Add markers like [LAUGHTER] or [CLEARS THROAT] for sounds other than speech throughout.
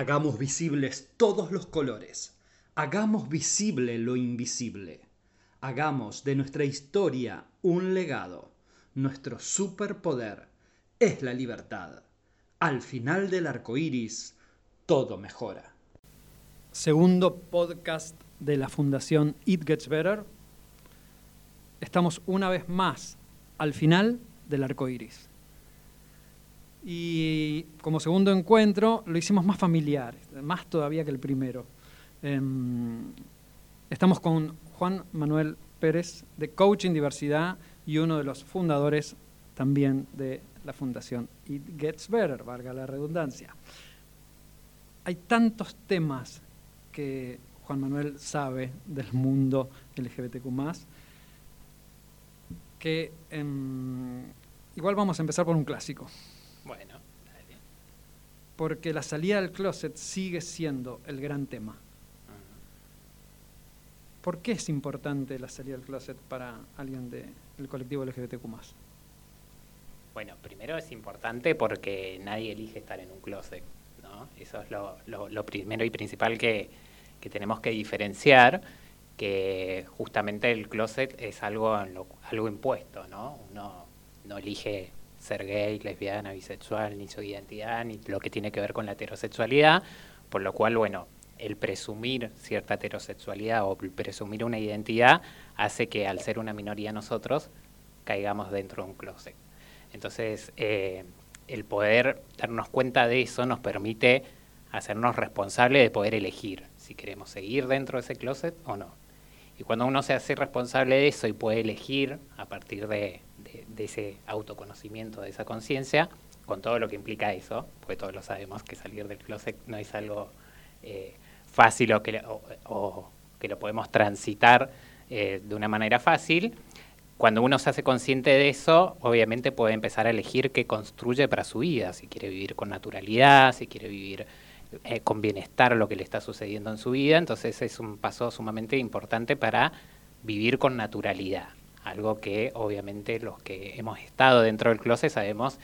Hagamos visibles todos los colores. Hagamos visible lo invisible. Hagamos de nuestra historia un legado. Nuestro superpoder es la libertad. Al final del arco iris, todo mejora. Segundo podcast de la Fundación It Gets Better. Estamos una vez más al final del arco iris. Y como segundo encuentro lo hicimos más familiar, más todavía que el primero. Em, estamos con Juan Manuel Pérez de Coaching Diversidad y uno de los fundadores también de la fundación It Gets Better, valga la redundancia. Hay tantos temas que Juan Manuel sabe del mundo LGBTQ que em, igual vamos a empezar por un clásico. Porque la salida del closet sigue siendo el gran tema. ¿Por qué es importante la salida del closet para alguien del colectivo LGBTQ Bueno, primero es importante porque nadie elige estar en un closet, ¿no? Eso es lo, primero y principal que, tenemos que diferenciar, que justamente el closet es algo, algo impuesto, ¿no? Uno no elige ser gay, lesbiana, bisexual, ni su identidad, ni lo que tiene que ver con la heterosexualidad, por lo cual, bueno, el presumir cierta heterosexualidad o presumir una identidad hace que al ser una minoría nosotros caigamos dentro de un closet. Entonces, eh, el poder darnos cuenta de eso nos permite hacernos responsables de poder elegir si queremos seguir dentro de ese closet o no. Y cuando uno se hace responsable de eso y puede elegir a partir de, ese autoconocimiento, de esa conciencia, con todo lo que implica eso, porque todos lo sabemos que salir del closet no es algo eh, fácil o que, o, que lo podemos transitar eh, de una manera fácil, cuando uno se hace consciente de eso, obviamente puede empezar a elegir qué construye para su vida, si quiere vivir con naturalidad, si quiere vivir eh, con bienestar lo que le está sucediendo en su vida, entonces es un paso sumamente importante para vivir con naturalidad, algo que obviamente los que hemos estado dentro del closet sabemos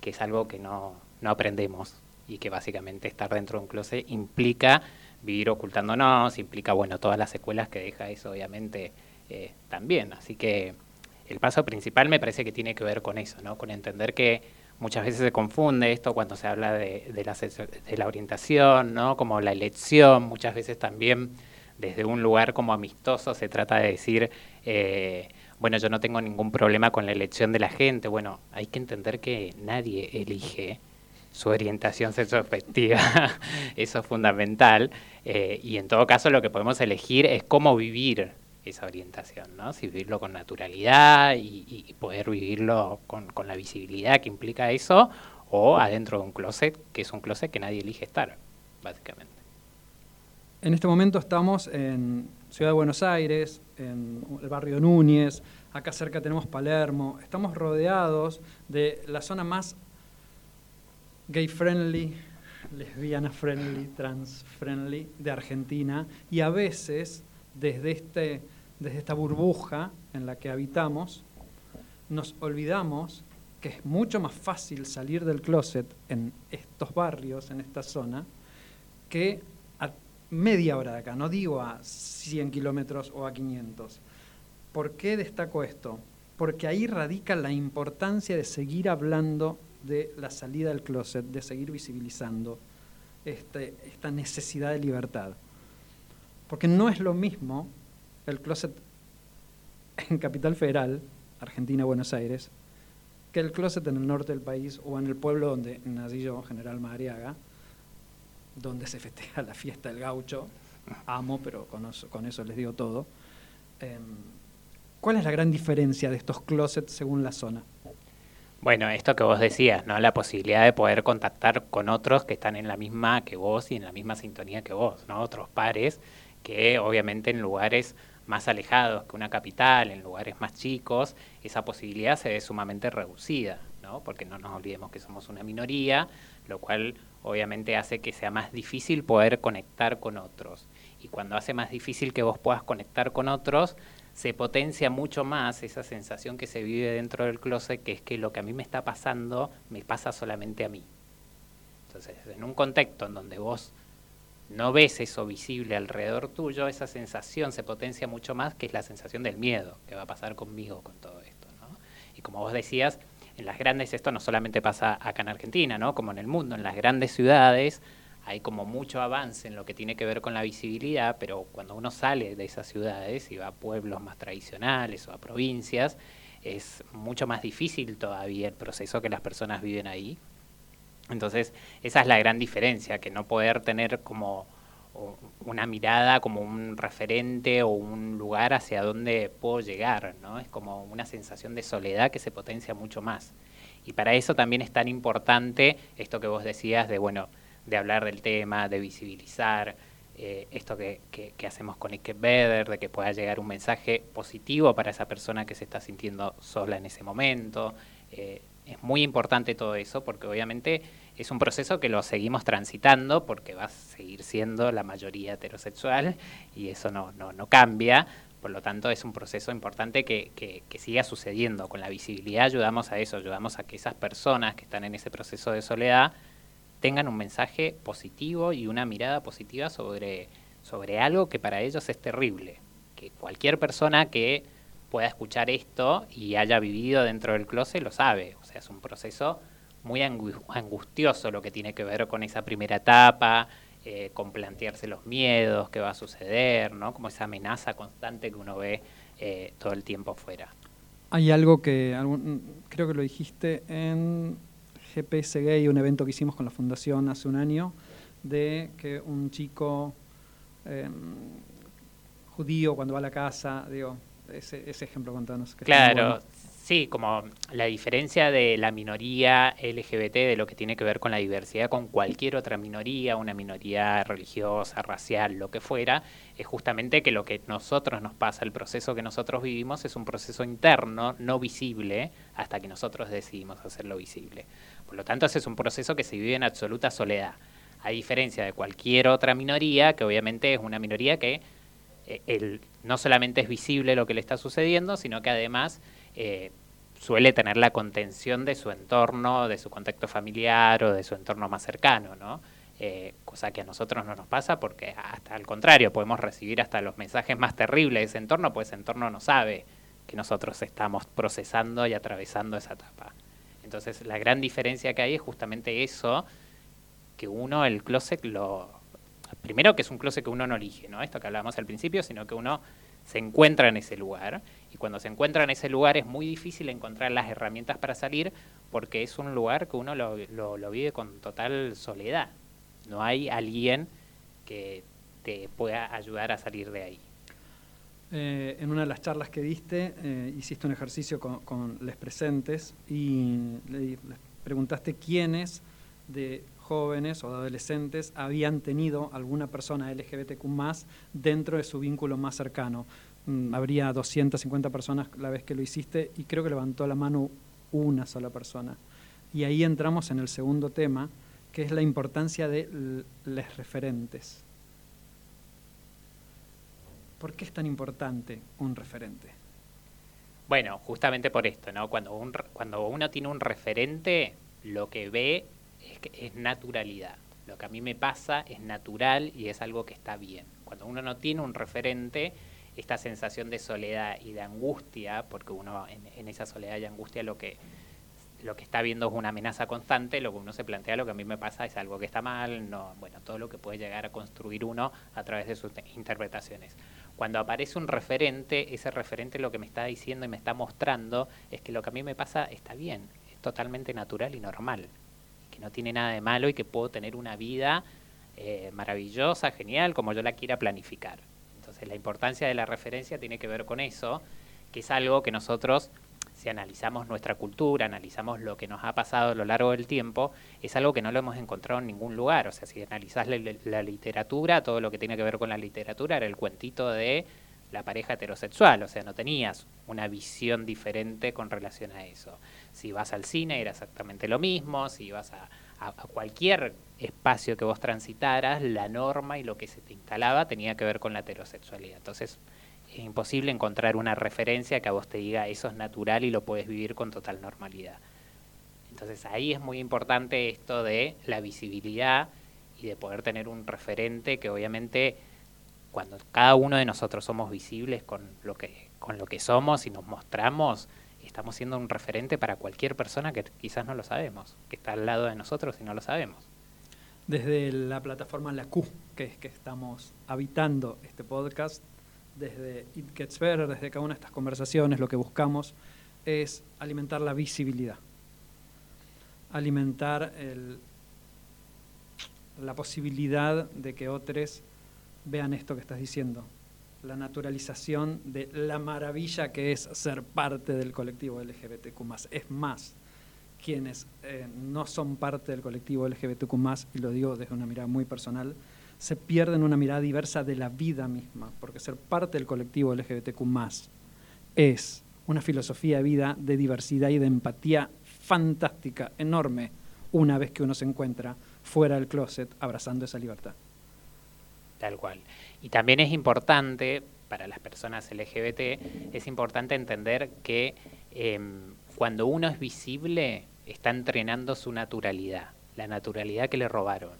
que es algo que no, no aprendemos y que básicamente estar dentro de un closet implica vivir ocultándonos, implica, bueno, todas las secuelas que deja eso, obviamente, eh, también. Así que el paso principal me parece que tiene que ver con eso, ¿no? Con entender que muchas veces se confunde esto cuando se habla de, de, la, de la orientación, ¿no? Como la elección, muchas veces también desde un lugar como amistoso se trata de decir, eh, bueno, yo no tengo ningún problema con la elección de la gente. Bueno, hay que entender que nadie elige su orientación sexoafectiva, [LAUGHS] eso es fundamental, eh, y en todo caso lo que podemos elegir es cómo vivir esa orientación, ¿no? Si vivirlo con naturalidad y, poder vivirlo con, la visibilidad que implica eso, o adentro de un closet, que es un closet que nadie elige estar, básicamente. En este momento estamos en Ciudad de Buenos Aires, en el barrio Núñez, acá cerca tenemos Palermo, estamos rodeados de la zona más gay friendly, lesbiana friendly, trans friendly de Argentina y a veces desde, este, desde esta burbuja en la que habitamos nos olvidamos que es mucho más fácil salir del closet en estos barrios, en esta zona, que media hora de acá, no digo a 100 kilómetros o a 500. ¿Por qué destaco esto? Porque ahí radica la importancia de seguir hablando de la salida del closet, de seguir visibilizando este, esta necesidad de libertad. Porque no es lo mismo el closet en Capital Federal, Argentina, Buenos Aires, que el closet en el norte del país o en el pueblo donde nací yo, General Madariaga, donde se festeja la fiesta del gaucho. Amo, pero con eso, les digo todo. Em, ¿Cuál es la gran diferencia de estos closets según la zona? Bueno, esto que vos decías, ¿no? La posibilidad de poder contactar con otros que están en la misma que vos y en la misma sintonía que vos, ¿no? Otros pares que obviamente en lugares más alejados que una capital, en lugares más chicos, esa posibilidad se ve sumamente reducida, Porque no nos olvidemos que somos una minoría, lo cual obviamente hace que sea más difícil poder conectar con otros. Y cuando hace más difícil que vos puedas conectar con otros, se potencia mucho más esa sensación que se vive dentro del closet, que es que lo que a mí me está pasando me pasa solamente a mí. Entonces, en un contexto en donde vos no ves eso visible alrededor tuyo, esa sensación se potencia mucho más, que es la sensación del miedo, que va a pasar conmigo con todo esto. Y como vos decías, en las grandes, esto no solamente pasa acá en Argentina, ¿no? como en el mundo, en las grandes ciudades hay como mucho avance en lo que tiene que ver con la visibilidad, pero cuando uno sale de esas ciudades y va a pueblos más tradicionales o a provincias, es mucho más difícil todavía el proceso que las personas viven ahí. Entonces, esa es la gran diferencia, que no poder tener como una mirada como un referente o un lugar hacia donde puedo llegar, ¿no? Es como una sensación de soledad que se potencia mucho más. Y para eso también es tan importante esto que vos decías de, bueno, de hablar del tema, de visibilizar eh, esto que, que, hacemos con Ike Better, de que pueda llegar un mensaje positivo para esa persona que se está sintiendo sola en ese momento. Eh, es muy importante todo eso porque obviamente es un proceso que lo seguimos transitando porque va a seguir siendo la mayoría heterosexual y eso no, no, no cambia. Por lo tanto, es un proceso importante que, que, siga sucediendo. Con la visibilidad ayudamos a eso, ayudamos a que esas personas que están en ese proceso de soledad tengan un mensaje positivo y una mirada positiva sobre, sobre algo que para ellos es terrible. Que cualquier persona que pueda escuchar esto y haya vivido dentro del closet lo sabe. O sea, es un proceso muy angustioso lo que tiene que ver con esa primera etapa, eh, con plantearse los miedos, qué va a suceder, ¿no? Como esa amenaza constante que uno ve eh, todo el tiempo fuera. Hay algo que creo que lo dijiste en GPS Gay, un evento que hicimos con la fundación hace un año, de que un chico em, judío cuando va a la casa, digo, ese, ese ejemplo contanos. Que claro, Sí, como la diferencia de la minoría LGBT de lo que tiene que ver con la diversidad con cualquier otra minoría, una minoría religiosa, racial, lo que fuera, es justamente que lo que nosotros nos pasa, el proceso que nosotros vivimos es un proceso interno, no visible, hasta que nosotros decidimos hacerlo visible. Por lo tanto, ese es un proceso que se vive en absoluta soledad, a diferencia de cualquier otra minoría, que obviamente es una minoría que no solamente es visible lo que le está sucediendo, sino que además eh, suele tener la contención de su entorno, de su contexto familiar o de su entorno más cercano, ¿no? Eh, cosa que a nosotros no nos pasa porque hasta al contrario, podemos recibir hasta los mensajes más terribles de ese entorno, pues ese entorno no sabe que nosotros estamos procesando y atravesando esa etapa. Entonces la gran diferencia que hay es justamente eso, que uno el closet lo... Primero que es un closet que uno no elige, ¿no? Esto que hablábamos al principio, sino que uno se encuentra en ese lugar y cuando se encuentra en ese lugar es muy difícil encontrar las herramientas para salir porque es un lugar que uno lo, vive con total soledad. No hay alguien que te pueda ayudar a salir de ahí. Eh, en una de las charlas que diste, eh, hiciste un ejercicio con, con les presentes y les preguntaste quiénes de jóvenes o de adolescentes habían tenido alguna persona LGBTQ dentro de su vínculo más cercano. Mm, habría 250 personas la vez que lo hiciste y creo que levantó la mano una sola persona. Y ahí entramos en el segundo tema, que es la importancia de los referentes. ¿Por qué es tan importante un referente? Bueno, justamente por esto, ¿no? Cuando, un, cuando uno tiene un referente, lo que ve es, que es naturalidad. Lo que a mí me pasa es natural y es algo que está bien. Cuando uno no tiene un referente, esta sensación de soledad y de angustia, porque uno en, esa soledad y angustia lo que, lo que está viendo es una amenaza constante, lo que uno se plantea, lo que a mí me pasa es algo que está mal, no, bueno, todo lo que puede llegar a construir uno a través de sus interpretaciones. Cuando aparece un referente, ese referente lo que me está diciendo y me está mostrando es que lo que a mí me pasa está bien, es totalmente natural y normal no tiene nada de malo y que puedo tener una vida eh, maravillosa, genial, como yo la quiera planificar. Entonces la importancia de la referencia tiene que ver con eso, que es algo que nosotros, si analizamos nuestra cultura, analizamos lo que nos ha pasado a lo largo del tiempo, es algo que no lo hemos encontrado en ningún lugar. O sea, si analizás la literatura, todo lo que tiene que ver con la literatura era el cuentito de la pareja heterosexual, o sea, no tenías una visión diferente con relación a eso. Si vas al cine era exactamente lo mismo, si vas a, cualquier espacio que vos transitaras, la norma y lo que se te instalaba tenía que ver con la heterosexualidad. Entonces, es imposible encontrar una referencia que a vos te diga eso es natural y lo puedes vivir con total normalidad. Entonces ahí es muy importante esto de la visibilidad y de poder tener un referente que obviamente cuando cada uno de nosotros somos visibles con lo que, con lo que somos y nos mostramos, estamos siendo un referente para cualquier persona que quizás no lo sabemos, que está al lado de nosotros y no lo sabemos. Desde la plataforma La Q, que es que estamos habitando este podcast, desde It Gets Better, desde cada una de estas conversaciones, lo que buscamos es alimentar la visibilidad, alimentar la posibilidad de que otros vean esto que estás diciendo, la naturalización de la maravilla que es ser parte del colectivo LGBTQ. Es más, quienes eh, no son parte del colectivo LGBTQ, y lo digo desde una mirada muy personal, se pierden una mirada diversa de la vida misma, porque ser parte del colectivo LGBTQ es una filosofía de vida de diversidad y de empatía fantástica, enorme, una vez que uno se encuentra fuera del closet abrazando esa libertad. Tal cual. Y también es importante, para las personas LGBT, es importante entender que em, cuando uno es visible, está entrenando su naturalidad, la naturalidad que le robaron.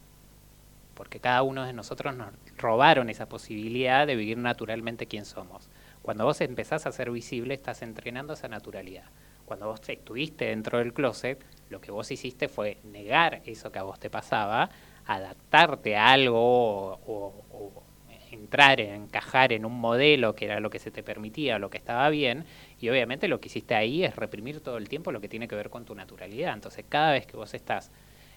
Porque cada uno de nosotros nos robaron esa posibilidad de vivir naturalmente quien somos. Cuando vos empezás a ser visible, estás entrenando esa naturalidad. Cuando vos estuviste dentro del closet, lo que vos hiciste fue negar eso que a vos te pasaba, adaptarte a algo o, entrar, encajar en un modelo que era lo que se te permitía, lo que estaba bien, y obviamente lo que hiciste ahí es reprimir todo el tiempo lo que tiene que ver con tu naturalidad. Entonces, cada vez que vos estás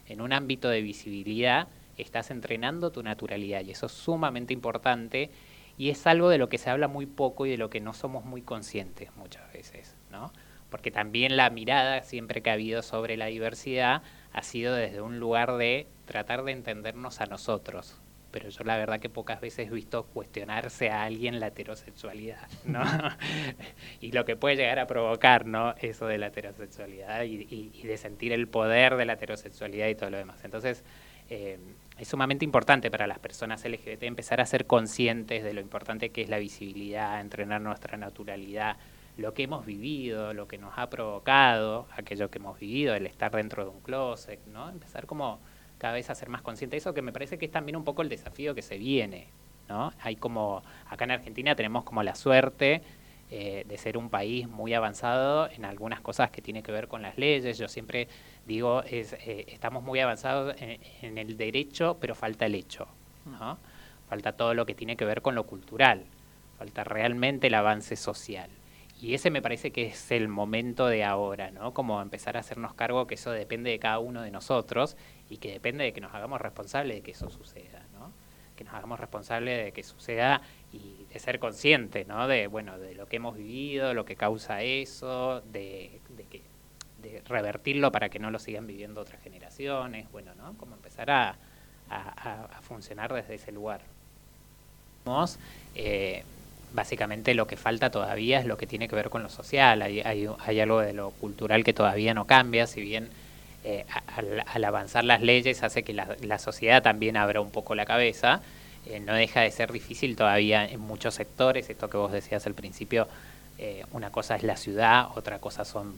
en un ámbito de visibilidad, estás entrenando tu naturalidad, y eso es sumamente importante, y es algo de lo que se habla muy poco y de lo que no somos muy conscientes muchas veces, ¿no? Porque también la mirada siempre que ha habido sobre la diversidad ha sido desde un lugar de tratar de entendernos a nosotros, pero yo la verdad que pocas veces he visto cuestionarse a alguien la heterosexualidad, ¿no? [LAUGHS] y lo que puede llegar a provocar, ¿no? Eso de la heterosexualidad y, de sentir el poder de la heterosexualidad y todo lo demás. Entonces, eh, es sumamente importante para las personas LGBT empezar a ser conscientes de lo importante que es la visibilidad, entrenar nuestra naturalidad, lo que hemos vivido, lo que nos ha provocado, aquello que hemos vivido, el estar dentro de un closet, ¿no? Empezar como cada vez a ser más consciente de eso, que me parece que es también un poco el desafío que se viene, ¿no? Hay como, acá en Argentina tenemos como la suerte eh, de ser un país muy avanzado en algunas cosas que tiene que ver con las leyes. Yo siempre digo, es, eh, estamos muy avanzados en, el derecho, pero falta el hecho, ¿no? Falta todo lo que tiene que ver con lo cultural, falta realmente el avance social. Y ese me parece que es el momento de ahora, ¿no? Como empezar a hacernos cargo que eso depende de cada uno de nosotros y que depende de que nos hagamos responsables de que eso suceda, ¿no? Que nos hagamos responsables de que suceda y de ser conscientes, ¿no? De, bueno, de lo que hemos vivido, lo que causa eso, de, que, de revertirlo para que no lo sigan viviendo otras generaciones, bueno, ¿no? Como empezar a, funcionar desde ese lugar. Eh, básicamente lo que falta todavía es lo que tiene que ver con lo social. Hay, hay, hay algo de lo cultural que todavía no cambia, si bien eh, al, avanzar las leyes hace que la, sociedad también abra un poco la cabeza. Eh, no deja de ser difícil todavía en muchos sectores, esto que vos decías al principio, eh, una cosa es la ciudad, otra cosa son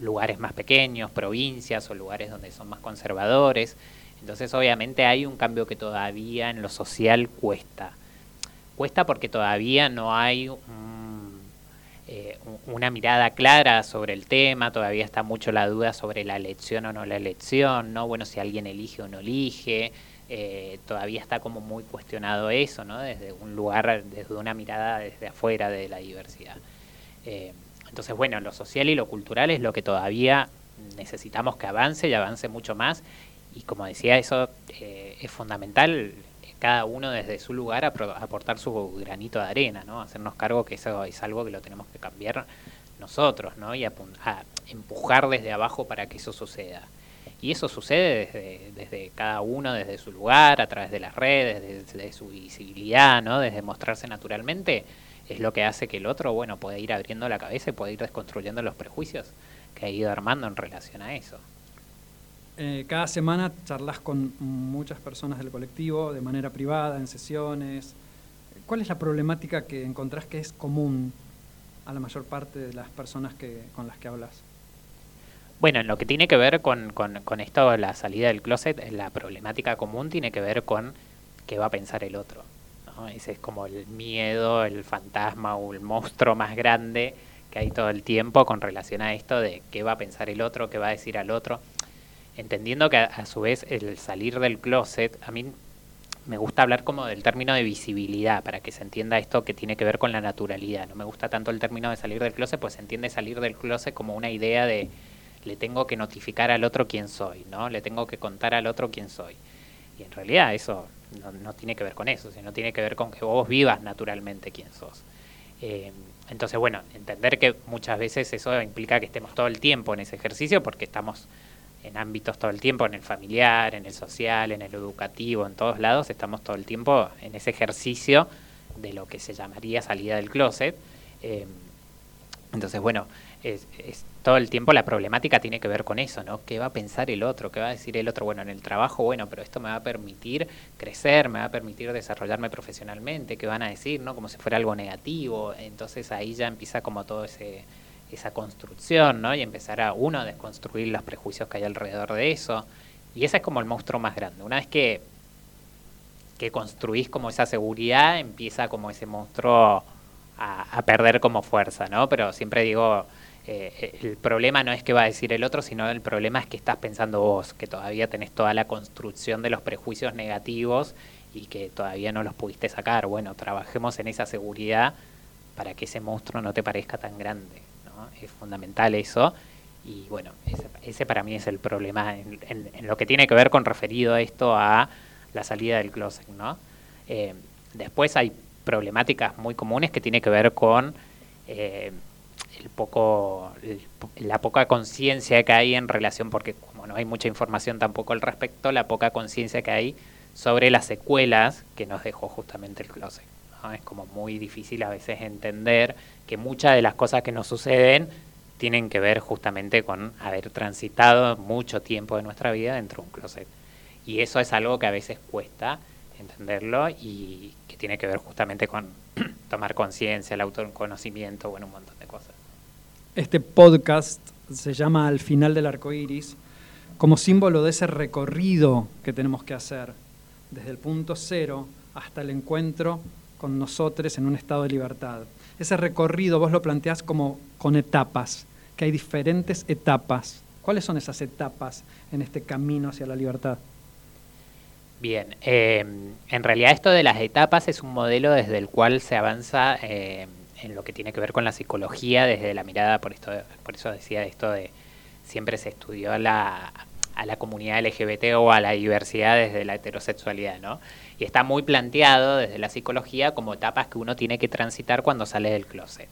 lugares más pequeños, provincias o lugares donde son más conservadores. Entonces obviamente hay un cambio que todavía en lo social cuesta Cuesta porque todavía no hay eh, una mirada clara sobre el tema, todavía está mucho la duda sobre la elección o no la elección, ¿no? Bueno, si alguien elige o no elige, eh, todavía está como muy cuestionado eso, ¿no? Desde un lugar, desde una mirada desde afuera de la diversidad. Eh, entonces, bueno, lo social y lo cultural es lo que todavía necesitamos que avance y avance mucho más. Y como decía, eso es fundamental cada uno desde su lugar a aportar su granito de arena, ¿no? Hacernos cargo que eso es algo que lo tenemos que cambiar nosotros, ¿no? Y a, empujar desde abajo para que eso suceda. Y eso sucede desde, desde, cada uno, desde su lugar, a través de las redes, desde, su visibilidad, ¿no? Desde mostrarse naturalmente, es lo que hace que el otro, bueno, pueda ir abriendo la cabeza y pueda ir desconstruyendo los prejuicios que ha ido armando en relación a eso. Eh, cada semana charlas con muchas personas del colectivo de manera privada, en sesiones. ¿Cuál es la problemática que encontrás que es común a la mayor parte de las personas que, con las que hablas? Bueno, en lo que tiene que ver con, con, con esto, la salida del closet, la problemática común tiene que ver con qué va a pensar el otro. Ese es como el miedo, el fantasma o el monstruo más grande que hay todo el tiempo con relación a esto de qué va a pensar el otro, qué va a decir al otro. Entendiendo que a, su vez el salir del closet, a mí me gusta hablar como del término de visibilidad, para que se entienda esto que tiene que ver con la naturalidad. No me gusta tanto el término de salir del closet, pues se entiende salir del closet como una idea de le tengo que notificar al otro quién soy, ¿no? Le tengo que contar al otro quién soy. Y en realidad eso no, no tiene que ver con eso, sino tiene que ver con que vos vivas naturalmente quién sos. Eh, entonces, bueno, entender que muchas veces eso implica que estemos todo el tiempo en ese ejercicio porque estamos en ámbitos todo el tiempo, en el familiar, en el social, en el educativo, en todos lados, estamos todo el tiempo en ese ejercicio de lo que se llamaría salida del closet. Eh, entonces, bueno, es, es, todo el tiempo la problemática tiene que ver con eso, ¿no? ¿Qué va a pensar el otro? ¿Qué va a decir el otro? Bueno, en el trabajo, bueno, pero esto me va a permitir crecer, me va a permitir desarrollarme profesionalmente, ¿qué van a decir, no? Como si fuera algo negativo. Entonces ahí ya empieza como todo ese esa construcción, ¿no? Y empezar a uno a desconstruir los prejuicios que hay alrededor de eso. Y ese es como el monstruo más grande. Una vez que, que construís como esa seguridad, empieza como ese monstruo a, perder como fuerza, ¿no? Pero siempre digo, eh, el problema no es qué va a decir el otro, sino el problema es que estás pensando vos, que todavía tenés toda la construcción de los prejuicios negativos y que todavía no los pudiste sacar. Bueno, trabajemos en esa seguridad para que ese monstruo no te parezca tan grande es fundamental eso. Y bueno, ese, para mí es el problema en, lo que tiene que ver con referido esto a la salida del closet, ¿no? Eh, después hay problemáticas muy comunes que tiene que ver con eh, el poco, el, la poca conciencia que hay en relación, porque como no hay mucha información tampoco al respecto, la poca conciencia que hay sobre las secuelas que nos dejó justamente el closet. Es como muy difícil a veces entender que muchas de las cosas que nos suceden tienen que ver justamente con haber transitado mucho tiempo de nuestra vida dentro de un closet. Y eso es algo que a veces cuesta entenderlo y que tiene que ver justamente con [CLEARS THROAT] tomar conciencia, el autoconocimiento, bueno, un montón de cosas. Este podcast se llama Al final del arco iris, como símbolo de ese recorrido que tenemos que hacer desde el punto cero hasta el encuentro con nosotros en un estado de libertad ese recorrido vos lo planteás como con etapas, que hay diferentes etapas. ¿Cuáles son esas etapas en este camino hacia la libertad? Bien, eh, en realidad esto de las etapas es un modelo desde el cual se avanza eh, en lo que tiene que ver con la psicología, desde la mirada, por, esto, por eso decía esto de siempre se estudió la, a la comunidad LGBT o a la diversidad desde la heterosexualidad, ¿no? y está muy planteado desde la psicología como etapas que uno tiene que transitar cuando sale del closet.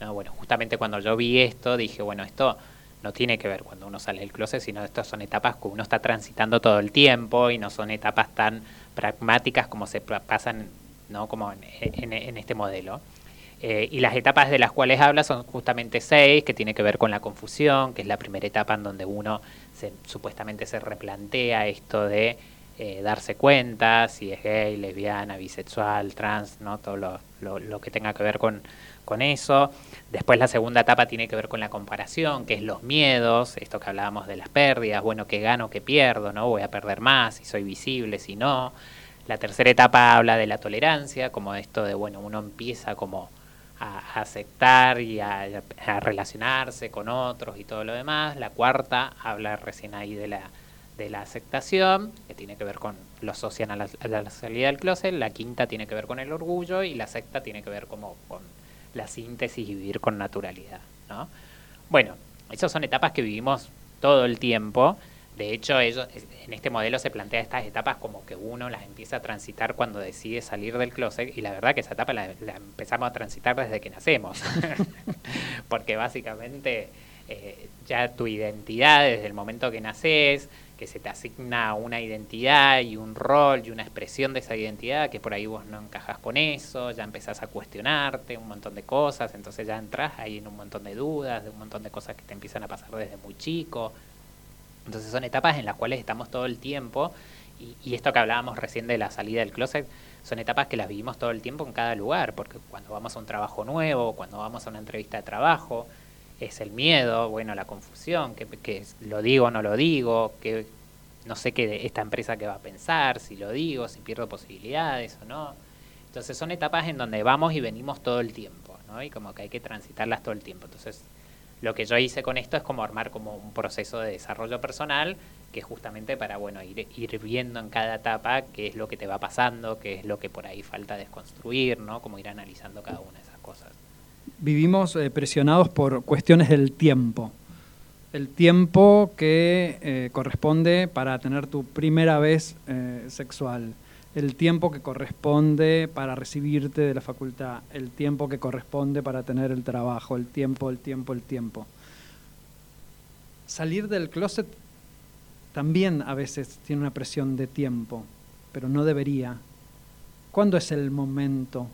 ¿no? Bueno, justamente cuando yo vi esto dije, bueno, esto no tiene que ver cuando uno sale del closet, sino estas son etapas que uno está transitando todo el tiempo y no son etapas tan pragmáticas como se pasan ¿no? como en, este modelo. Eh, y las etapas de las cuales habla son justamente seis, que tiene que ver con la confusión, que es la primera etapa en donde uno se, supuestamente se replantea esto de eh, darse cuenta si es gay, lesbiana, bisexual, trans, ¿no? todo lo, lo, que tenga que ver con, con eso. Después la segunda etapa tiene que ver con la comparación, que es los miedos, esto que hablábamos de las pérdidas, bueno, que gano, que pierdo, ¿no? Voy a perder más, si soy visible, si no. La tercera etapa habla de la tolerancia, como esto de, bueno, uno empieza como a, aceptar y a, relacionarse con otros y todo lo demás. La cuarta habla recién ahí de la de la aceptación, que tiene que ver con lo asocian a la, la, salida del closet, la quinta tiene que ver con el orgullo y la sexta tiene que ver como con la síntesis y vivir con naturalidad. ¿no? Bueno, esas son etapas que vivimos todo el tiempo. De hecho, ellos, en este modelo se plantea estas etapas como que uno las empieza a transitar cuando decide salir del closet y la verdad que esa etapa la, empezamos a transitar desde que nacemos. [LAUGHS] Porque básicamente eh, ya tu identidad desde el momento que naces, que se te asigna una identidad y un rol y una expresión de esa identidad, que por ahí vos no encajas con eso, ya empezás a cuestionarte un montón de cosas, entonces ya entras ahí en un montón de dudas, de un montón de cosas que te empiezan a pasar desde muy chico. Entonces son etapas en las cuales estamos todo el tiempo, y, esto que hablábamos recién de la salida del closet, son etapas que las vivimos todo el tiempo en cada lugar, porque cuando vamos a un trabajo nuevo, cuando vamos a una entrevista de trabajo, es el miedo, bueno, la confusión, que, que lo digo o no lo digo, que no sé qué esta empresa que va a pensar, si lo digo, si pierdo posibilidades o no. Entonces son etapas en donde vamos y venimos todo el tiempo, ¿no? Y como que hay que transitarlas todo el tiempo. Entonces, lo que yo hice con esto es como armar como un proceso de desarrollo personal que es justamente para bueno ir, viendo en cada etapa qué es lo que te va pasando, qué es lo que por ahí falta desconstruir, ¿no? Como ir analizando cada una de esas cosas. Vivimos eh, presionados por cuestiones del tiempo. El tiempo que eh, corresponde para tener tu primera vez eh, sexual el tiempo que corresponde para recibirte de la facultad, el tiempo que corresponde para tener el trabajo, el tiempo, el tiempo, el tiempo. Salir del closet también a veces tiene una presión de tiempo, pero no debería. ¿Cuándo es el momento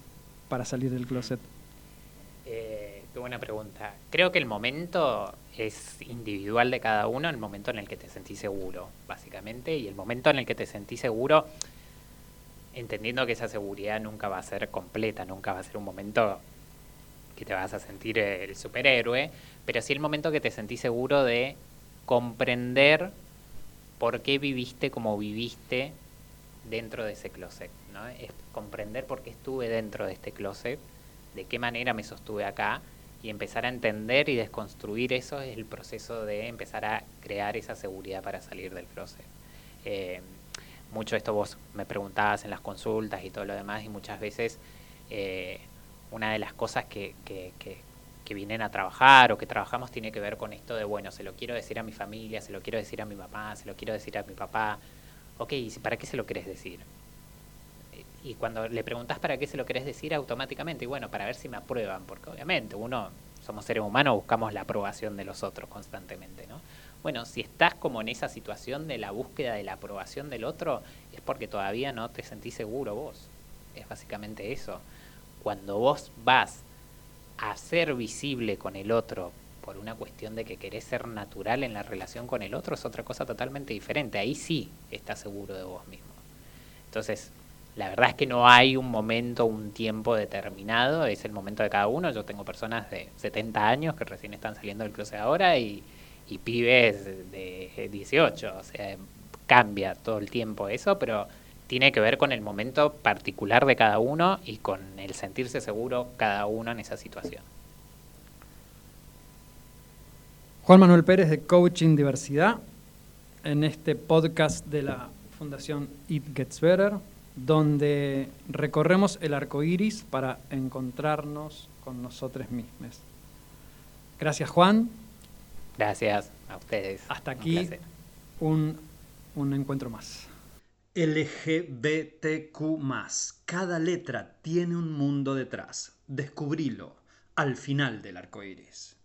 para salir del closet? Eh, qué buena pregunta. Creo que el momento es individual de cada uno, el momento en el que te sentís seguro, básicamente, y el momento en el que te sentís seguro entendiendo que esa seguridad nunca va a ser completa, nunca va a ser un momento que te vas a sentir el superhéroe, pero sí el momento que te sentís seguro de comprender por qué viviste como viviste dentro de ese closet, ¿no? Es comprender por qué estuve dentro de este closet, de qué manera me sostuve acá y empezar a entender y desconstruir eso es el proceso de empezar a crear esa seguridad para salir del closet. Eh, mucho esto vos me preguntabas en las consultas y todo lo demás y muchas veces eh, una de las cosas que, que, que, vienen a trabajar o que trabajamos tiene que ver con esto de, bueno, se lo quiero decir a mi familia, se lo quiero decir a mi mamá, se lo quiero decir a mi papá. Ok, ¿y para qué se lo querés decir? Y cuando le preguntas para qué se lo querés decir automáticamente, y bueno, para ver si me aprueban, porque obviamente uno, somos seres humanos, buscamos la aprobación de los otros constantemente, ¿no? Bueno, si estás como en esa situación de la búsqueda de la aprobación del otro, es porque todavía no te sentís seguro vos. Es básicamente eso. Cuando vos vas a ser visible con el otro por una cuestión de que querés ser natural en la relación con el otro, es otra cosa totalmente diferente. Ahí sí estás seguro de vos mismo. Entonces, la verdad es que no hay un momento, un tiempo determinado, es el momento de cada uno. Yo tengo personas de 70 años que recién están saliendo del cruce ahora y, y pibes de 18, o sea, cambia todo el tiempo eso, pero tiene que ver con el momento particular de cada uno y con el sentirse seguro cada uno en esa situación. Juan Manuel Pérez de Coaching Diversidad, en este podcast de la Fundación It Gets Better, donde recorremos el arco iris para encontrarnos con nosotros mismos. Gracias, Juan. Gracias a ustedes. Hasta aquí un, un encuentro más. LGBTQ. Cada letra tiene un mundo detrás. Descubrilo al final del arco iris.